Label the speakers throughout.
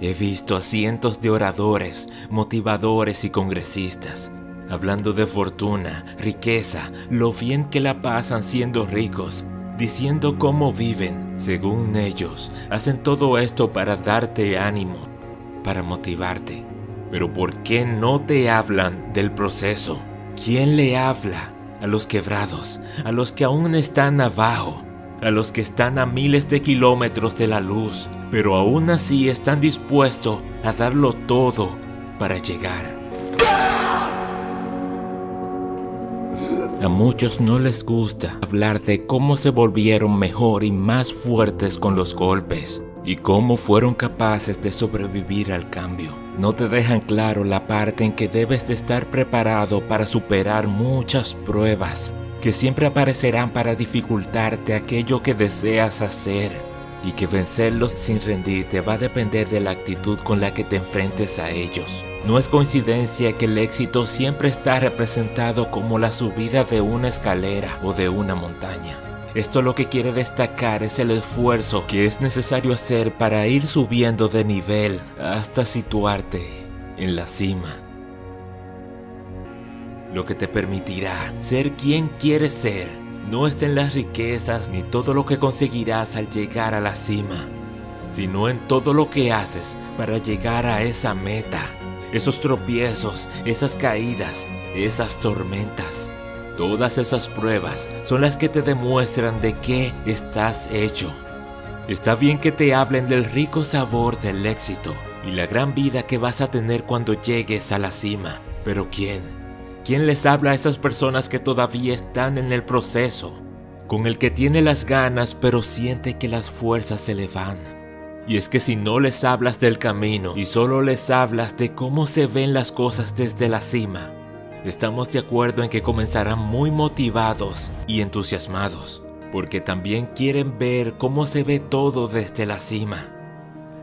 Speaker 1: He visto a cientos de oradores, motivadores y congresistas hablando de fortuna, riqueza, lo bien que la pasan siendo ricos, diciendo cómo viven, según ellos, hacen todo esto para darte ánimo, para motivarte. Pero ¿por qué no te hablan del proceso? ¿Quién le habla a los quebrados, a los que aún están abajo, a los que están a miles de kilómetros de la luz, pero aún así están dispuestos a darlo todo para llegar? A muchos no les gusta hablar de cómo se volvieron mejor y más fuertes con los golpes y cómo fueron capaces de sobrevivir al cambio. No te dejan claro la parte en que debes de estar preparado para superar muchas pruebas que siempre aparecerán para dificultarte aquello que deseas hacer y que vencerlos sin rendirte va a depender de la actitud con la que te enfrentes a ellos. No es coincidencia que el éxito siempre está representado como la subida de una escalera o de una montaña. Esto lo que quiere destacar es el esfuerzo que es necesario hacer para ir subiendo de nivel hasta situarte en la cima. Lo que te permitirá ser quien quieres ser no está en las riquezas ni todo lo que conseguirás al llegar a la cima, sino en todo lo que haces para llegar a esa meta esos tropiezos, esas caídas, esas tormentas. Todas esas pruebas son las que te demuestran de qué estás hecho. Está bien que te hablen del rico sabor del éxito y la gran vida que vas a tener cuando llegues a la cima. Pero ¿quién? ¿Quién les habla a esas personas que todavía están en el proceso? Con el que tiene las ganas pero siente que las fuerzas se le van y es que si no les hablas del camino y solo les hablas de cómo se ven las cosas desde la cima, estamos de acuerdo en que comenzarán muy motivados y entusiasmados, porque también quieren ver cómo se ve todo desde la cima.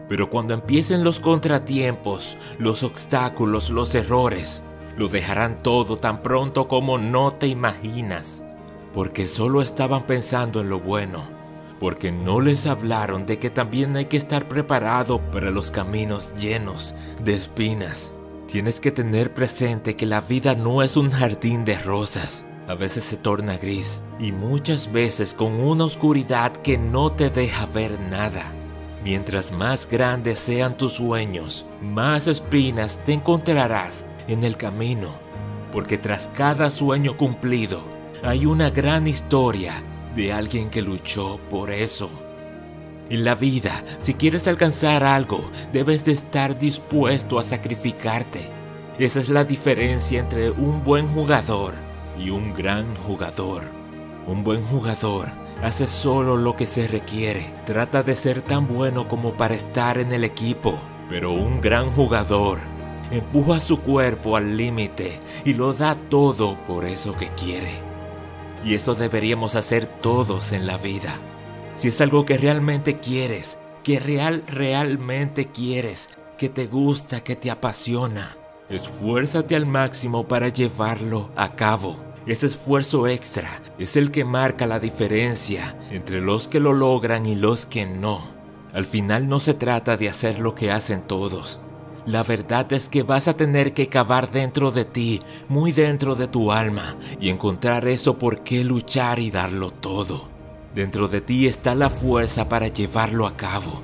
Speaker 1: Pero cuando empiecen los contratiempos, los obstáculos, los errores, lo dejarán todo tan pronto como no te imaginas, porque solo estaban pensando en lo bueno porque no les hablaron de que también hay que estar preparado para los caminos llenos de espinas. Tienes que tener presente que la vida no es un jardín de rosas. A veces se torna gris y muchas veces con una oscuridad que no te deja ver nada. Mientras más grandes sean tus sueños, más espinas te encontrarás en el camino, porque tras cada sueño cumplido hay una gran historia de alguien que luchó por eso. En la vida, si quieres alcanzar algo, debes de estar dispuesto a sacrificarte. Esa es la diferencia entre un buen jugador y un gran jugador. Un buen jugador hace solo lo que se requiere. Trata de ser tan bueno como para estar en el equipo. Pero un gran jugador empuja su cuerpo al límite y lo da todo por eso que quiere. Y eso deberíamos hacer todos en la vida. Si es algo que realmente quieres, que real, realmente quieres, que te gusta, que te apasiona, esfuérzate al máximo para llevarlo a cabo. Ese esfuerzo extra es el que marca la diferencia entre los que lo logran y los que no. Al final no se trata de hacer lo que hacen todos, la verdad es que vas a tener que cavar dentro de ti, muy dentro de tu alma, y encontrar eso por qué luchar y darlo todo. Dentro de ti está la fuerza para llevarlo a cabo.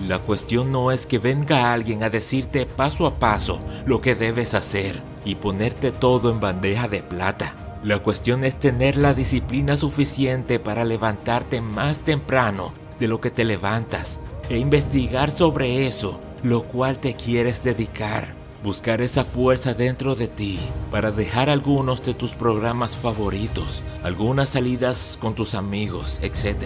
Speaker 1: La cuestión no es que venga alguien a decirte paso a paso lo que debes hacer y ponerte todo en bandeja de plata. La cuestión es tener la disciplina suficiente para levantarte más temprano de lo que te levantas e investigar sobre eso lo cual te quieres dedicar. Buscar esa fuerza dentro de ti para dejar algunos de tus programas favoritos, algunas salidas con tus amigos, etc.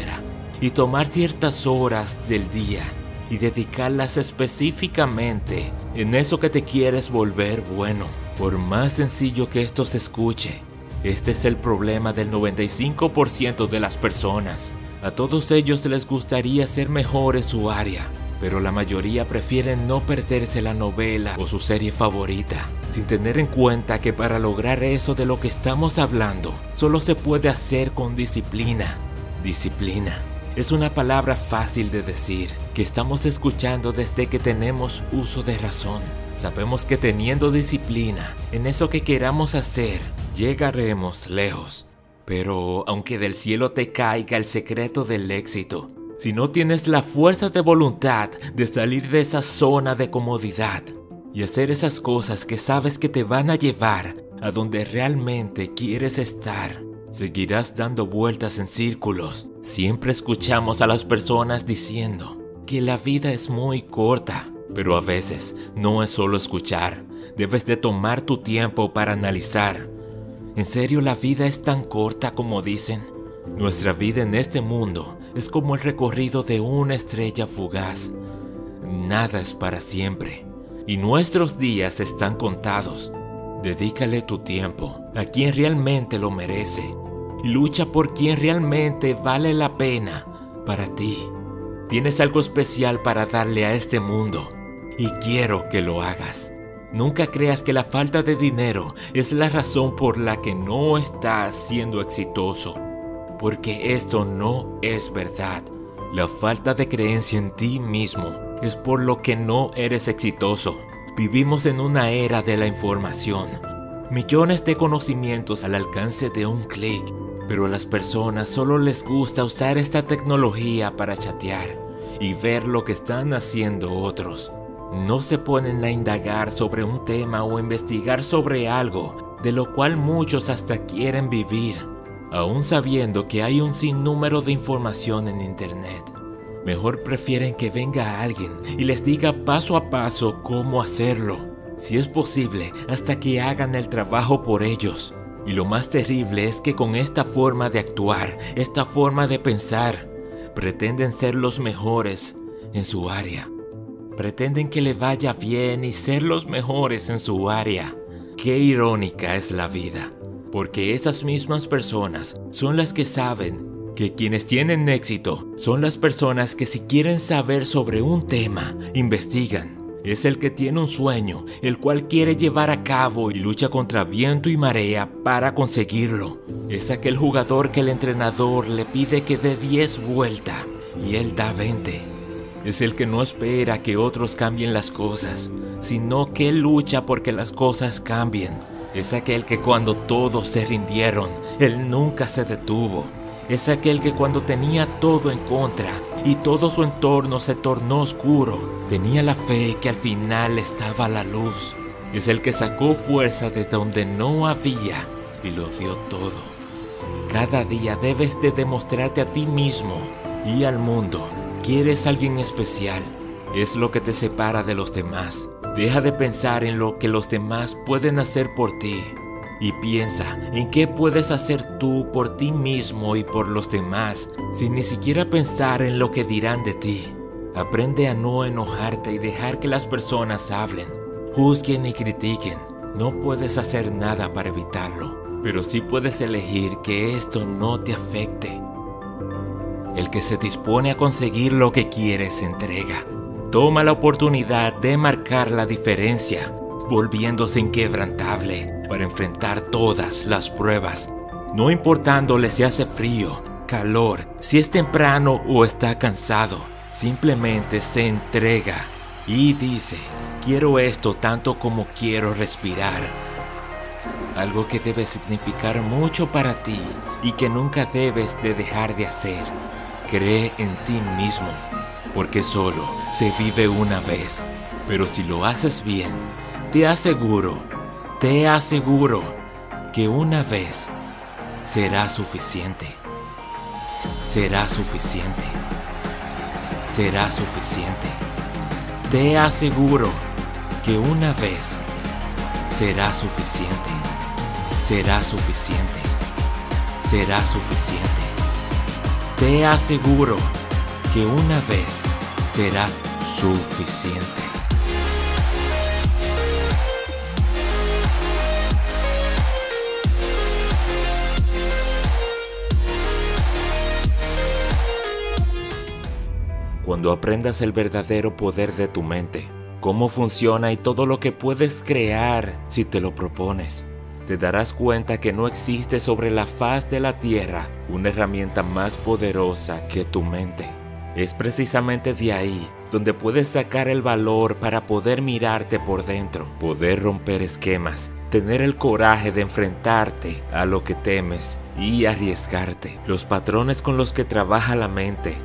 Speaker 1: Y tomar ciertas horas del día y dedicarlas específicamente en eso que te quieres volver bueno. Por más sencillo que esto se escuche, este es el problema del 95% de las personas. A todos ellos les gustaría ser mejor en su área, pero la mayoría prefieren no perderse la novela o su serie favorita, sin tener en cuenta que para lograr eso de lo que estamos hablando, solo se puede hacer con disciplina. Disciplina. es una palabra fácil de decir, que estamos escuchando desde que tenemos uso de razón. Sabemos que teniendo disciplina en eso que queramos hacer, llegaremos lejos. Pero aunque del cielo te caiga el secreto del éxito, si no tienes la fuerza de voluntad de salir de esa zona de comodidad y hacer esas cosas que sabes que te van a llevar a donde realmente quieres estar, seguirás dando vueltas en círculos. Siempre escuchamos a las personas diciendo que la vida es muy corta, pero a veces no es solo escuchar, debes de tomar tu tiempo para analizar ¿En serio la vida es tan corta como dicen? Nuestra vida en este mundo es como el recorrido de una estrella fugaz. Nada es para siempre. Y nuestros días están contados. Dedícale tu tiempo a quien realmente lo merece. Y lucha por quien realmente vale la pena para ti. Tienes algo especial para darle a este mundo. Y quiero que lo hagas. Nunca creas que la falta de dinero es la razón por la que no estás siendo exitoso, porque esto no es verdad. La falta de creencia en ti mismo es por lo que no eres exitoso. Vivimos en una era de la información, millones de conocimientos al alcance de un clic, pero a las personas solo les gusta usar esta tecnología para chatear y ver lo que están haciendo otros no se ponen a indagar sobre un tema o investigar sobre algo de lo cual muchos hasta quieren vivir, aún sabiendo que hay un sinnúmero de información en Internet. Mejor prefieren que venga alguien y les diga paso a paso cómo hacerlo, si es posible, hasta que hagan el trabajo por ellos. Y lo más terrible es que con esta forma de actuar, esta forma de pensar, pretenden ser los mejores en su área pretenden que le vaya bien y ser los mejores en su área. Qué irónica es la vida, porque esas mismas personas son las que saben que quienes tienen éxito son las personas que si quieren saber sobre un tema, investigan. Es el que tiene un sueño, el cual quiere llevar a cabo y lucha contra viento y marea para conseguirlo. Es aquel jugador que el entrenador le pide que dé 10 vueltas y él da 20 es el que no espera que otros cambien las cosas, sino que lucha porque las cosas cambien. Es aquel que cuando todos se rindieron, él nunca se detuvo. Es aquel que cuando tenía todo en contra y todo su entorno se tornó oscuro, tenía la fe que al final estaba la luz. Es el que sacó fuerza de donde no había y lo dio todo. Cada día debes de demostrarte a ti mismo y al mundo quieres alguien especial, es lo que te separa de los demás. Deja de pensar en lo que los demás pueden hacer por ti y piensa en qué puedes hacer tú por ti mismo y por los demás sin ni siquiera pensar en lo que dirán de ti. Aprende a no enojarte y dejar que las personas hablen, juzguen y critiquen. No puedes hacer nada para evitarlo, pero sí puedes elegir que esto no te afecte. El que se dispone a conseguir lo que quiere se entrega. Toma la oportunidad de marcar la diferencia, volviéndose inquebrantable para enfrentar todas las pruebas, no importándole si hace frío, calor, si es temprano o está cansado. Simplemente se entrega y dice, quiero esto tanto como quiero respirar. Algo que debe significar mucho para ti y que nunca debes de dejar de hacer. Cree en ti mismo, porque solo se vive una vez. Pero si lo haces bien, te aseguro, te aseguro que una vez será suficiente. Será suficiente. Será suficiente. Te aseguro que una vez será suficiente. Será suficiente. Será suficiente. Te aseguro que una vez será suficiente. Cuando aprendas el verdadero poder de tu mente, cómo funciona y todo lo que puedes crear si te lo propones, te darás cuenta que no existe sobre la faz de la tierra una herramienta más poderosa que tu mente. Es precisamente de ahí donde puedes sacar el valor para poder mirarte por dentro, poder romper esquemas, tener el coraje de enfrentarte a lo que temes y arriesgarte. Los patrones con los que trabaja la mente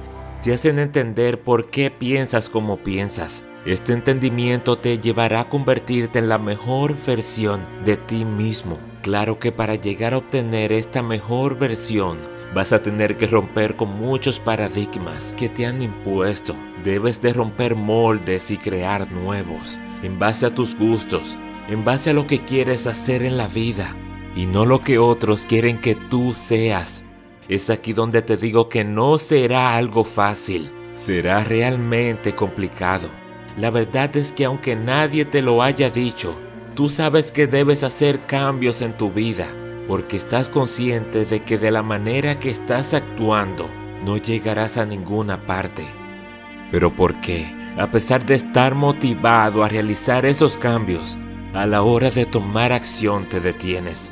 Speaker 1: te hacen entender por qué piensas como piensas. Este entendimiento te llevará a convertirte en la mejor versión de ti mismo. Claro que para llegar a obtener esta mejor versión, Vas a tener que romper con muchos paradigmas que te han impuesto. Debes de romper moldes y crear nuevos, en base a tus gustos, en base a lo que quieres hacer en la vida, y no lo que otros quieren que tú seas. Es aquí donde te digo que no será algo fácil, será realmente complicado. La verdad es que aunque nadie te lo haya dicho, tú sabes que debes hacer cambios en tu vida porque estás consciente de que de la manera que estás actuando no llegarás a ninguna parte. Pero ¿por qué? A pesar de estar motivado a realizar esos cambios, a la hora de tomar acción te detienes.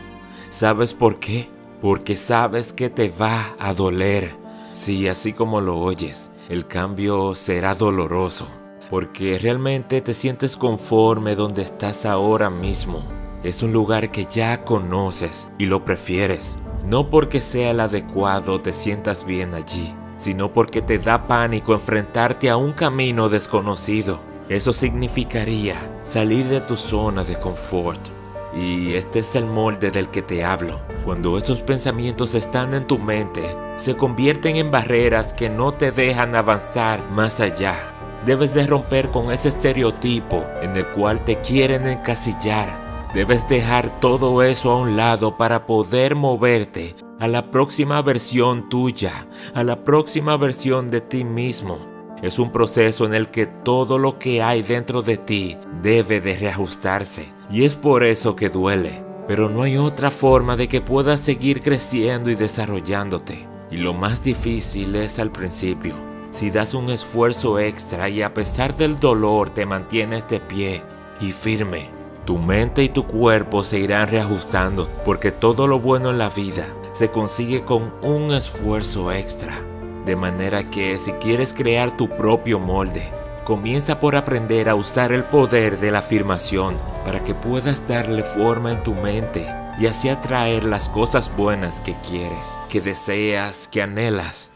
Speaker 1: ¿Sabes por qué? Porque sabes que te va a doler. Sí, así como lo oyes, el cambio será doloroso, porque realmente te sientes conforme donde estás ahora mismo es un lugar que ya conoces y lo prefieres. No porque sea el adecuado te sientas bien allí, sino porque te da pánico enfrentarte a un camino desconocido. Eso significaría salir de tu zona de confort. Y este es el molde del que te hablo. Cuando esos pensamientos están en tu mente, se convierten en barreras que no te dejan avanzar más allá. Debes de romper con ese estereotipo en el cual te quieren encasillar Debes dejar todo eso a un lado para poder moverte a la próxima versión tuya, a la próxima versión de ti mismo. Es un proceso en el que todo lo que hay dentro de ti debe de reajustarse y es por eso que duele. Pero no hay otra forma de que puedas seguir creciendo y desarrollándote. Y lo más difícil es al principio. Si das un esfuerzo extra y a pesar del dolor te mantienes de pie y firme, tu mente y tu cuerpo se irán reajustando porque todo lo bueno en la vida se consigue con un esfuerzo extra. De manera que si quieres crear tu propio molde, comienza por aprender a usar el poder de la afirmación para que puedas darle forma en tu mente y así atraer las cosas buenas que quieres, que deseas, que anhelas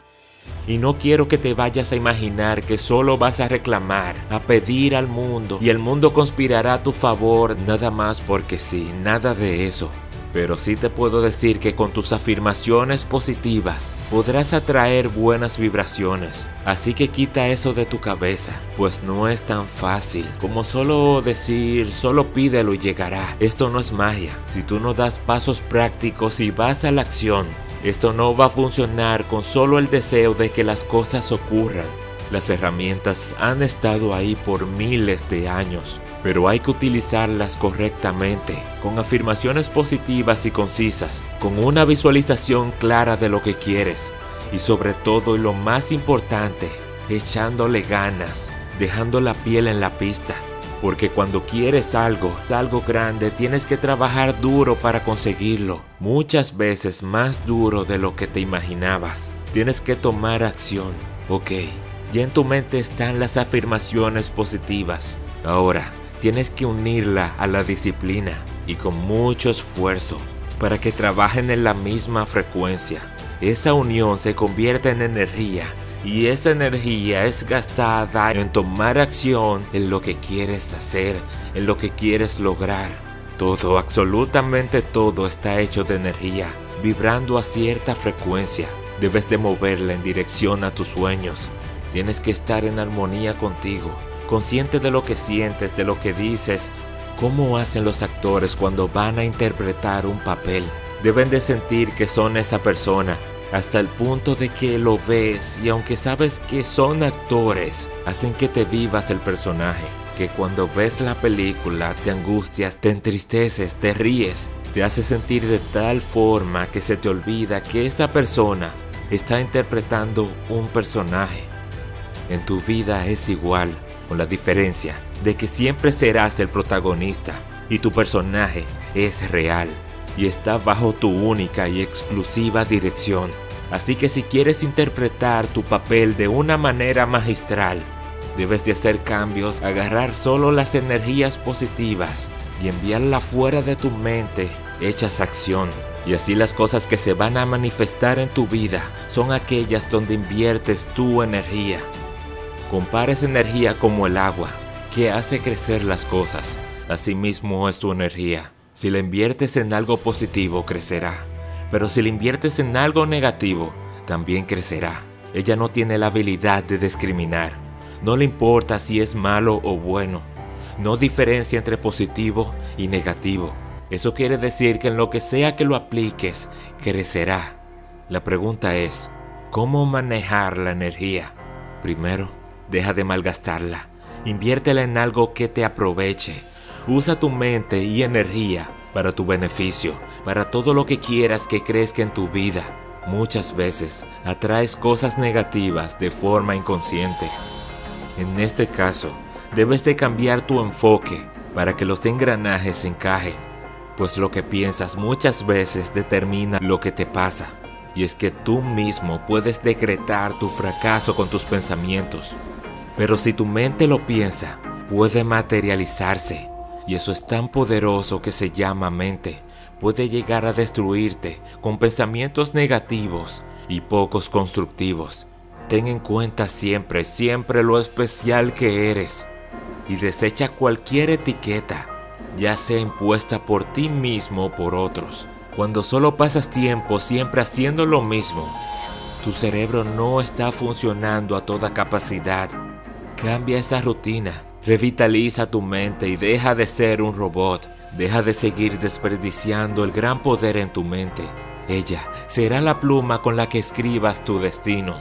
Speaker 1: y no quiero que te vayas a imaginar que solo vas a reclamar, a pedir al mundo y el mundo conspirará a tu favor nada más porque sí, nada de eso. Pero sí te puedo decir que con tus afirmaciones positivas podrás atraer buenas vibraciones. Así que quita eso de tu cabeza, pues no es tan fácil como solo decir, solo pídelo y llegará. Esto no es magia. Si tú no das pasos prácticos y vas a la acción, esto no va a funcionar con solo el deseo de que las cosas ocurran. Las herramientas han estado ahí por miles de años, pero hay que utilizarlas correctamente, con afirmaciones positivas y concisas, con una visualización clara de lo que quieres y sobre todo y lo más importante, echándole ganas, dejando la piel en la pista porque cuando quieres algo, algo grande, tienes que trabajar duro para conseguirlo, muchas veces más duro de lo que te imaginabas. Tienes que tomar acción, ok. Ya en tu mente están las afirmaciones positivas. Ahora, tienes que unirla a la disciplina y con mucho esfuerzo para que trabajen en la misma frecuencia. Esa unión se convierte en energía y esa energía es gastada en tomar acción en lo que quieres hacer, en lo que quieres lograr. Todo, absolutamente todo está hecho de energía, vibrando a cierta frecuencia. Debes de moverla en dirección a tus sueños. Tienes que estar en armonía contigo, consciente de lo que sientes, de lo que dices. ¿Cómo hacen los actores cuando van a interpretar un papel? Deben de sentir que son esa persona, hasta el punto de que lo ves y aunque sabes que son actores, hacen que te vivas el personaje, que cuando ves la película te angustias, te entristeces, te ríes, te hace sentir de tal forma que se te olvida que esa persona está interpretando un personaje. En tu vida es igual, con la diferencia de que siempre serás el protagonista y tu personaje es real. y está bajo tu única y exclusiva dirección. Así que si quieres interpretar tu papel de una manera magistral, debes de hacer cambios, agarrar solo las energías positivas y enviarlas fuera de tu mente, hechas acción. Y así las cosas que se van a manifestar en tu vida son aquellas donde inviertes tu energía. Compara esa energía como el agua, que hace crecer las cosas. Asimismo es tu energía. Si la inviertes en algo positivo, crecerá. Pero si la inviertes en algo negativo, también crecerá. Ella no tiene la habilidad de discriminar. No le importa si es malo o bueno. No diferencia entre positivo y negativo. Eso quiere decir que en lo que sea que lo apliques, crecerá. La pregunta es, ¿cómo manejar la energía? Primero, deja de malgastarla. Inviértela en algo que te aproveche. Usa tu mente y energía para tu beneficio, para todo lo que quieras que crezca en tu vida. Muchas veces atraes cosas negativas de forma inconsciente. En este caso, debes de cambiar tu enfoque para que los engranajes encajen pues lo que piensas muchas veces determina lo que te pasa. Y es que tú mismo puedes decretar tu fracaso con tus pensamientos. Pero si tu mente lo piensa, puede materializarse. Y eso es tan poderoso que se llama mente. Puede llegar a destruirte con pensamientos negativos y pocos constructivos. Ten en cuenta siempre, siempre lo especial que eres. Y desecha cualquier etiqueta ya sea impuesta por ti mismo o por otros. Cuando solo pasas tiempo siempre haciendo lo mismo, tu cerebro no está funcionando a toda capacidad. Cambia esa rutina, revitaliza tu mente y deja de ser un robot. Deja de seguir desperdiciando el gran poder en tu mente. Ella será la pluma con la que escribas tu destino.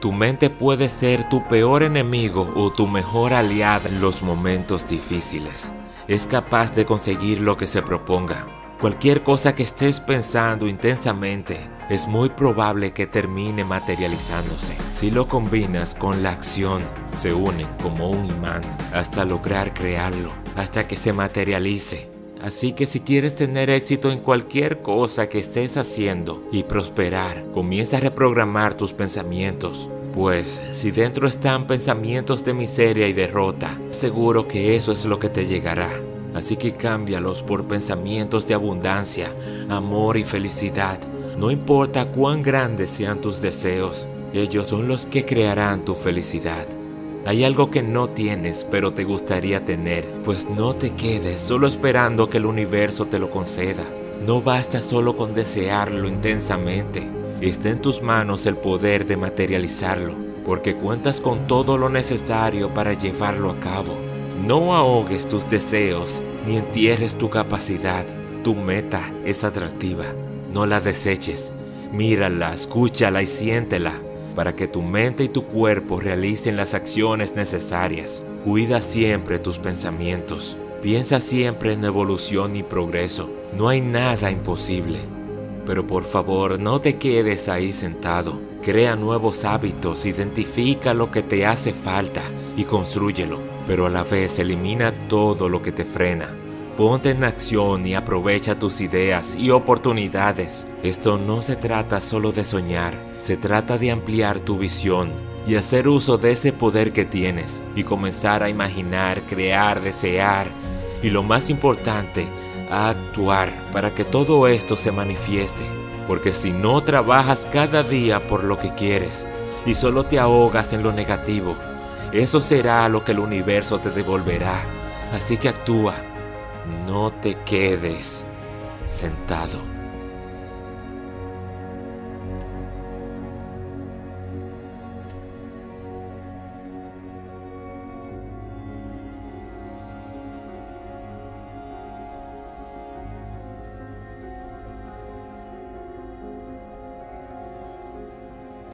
Speaker 1: Tu mente puede ser tu peor enemigo o tu mejor aliada en los momentos difíciles es capaz de conseguir lo que se proponga. Cualquier cosa que estés pensando intensamente es muy probable que termine materializándose. Si lo combinas con la acción, se unen como un imán hasta lograr crearlo, hasta que se materialice. Así que si quieres tener éxito en cualquier cosa que estés haciendo y prosperar, comienza a reprogramar tus pensamientos. Pues si dentro están pensamientos de miseria y derrota, seguro que eso es lo que te llegará. Así que cámbialos por pensamientos de abundancia, amor y felicidad. No importa cuán grandes sean tus deseos, ellos son los que crearán tu felicidad. Hay algo que no tienes pero te gustaría tener, pues no te quedes solo esperando que el universo te lo conceda. No basta solo con desearlo intensamente, está en tus manos el poder de materializarlo, porque cuentas con todo lo necesario para llevarlo a cabo. No ahogues tus deseos ni entierres tu capacidad. Tu meta es atractiva. No la deseches. Mírala, escúchala y siéntela para que tu mente y tu cuerpo realicen las acciones necesarias. Cuida siempre tus pensamientos. Piensa siempre en evolución y progreso. No hay nada imposible. Pero por favor, no te quedes ahí sentado. Crea nuevos hábitos, identifica lo que te hace falta y construyelo. Pero a la vez elimina todo lo que te frena. Ponte en acción y aprovecha tus ideas y oportunidades. Esto no se trata solo de soñar, se trata de ampliar tu visión y hacer uso de ese poder que tienes y comenzar a imaginar, crear, desear y lo más importante, a actuar para que todo esto se manifieste. Porque si no trabajas cada día por lo que quieres y solo te ahogas en lo negativo, eso será lo que el universo te devolverá. Así que actúa, no te quedes sentado.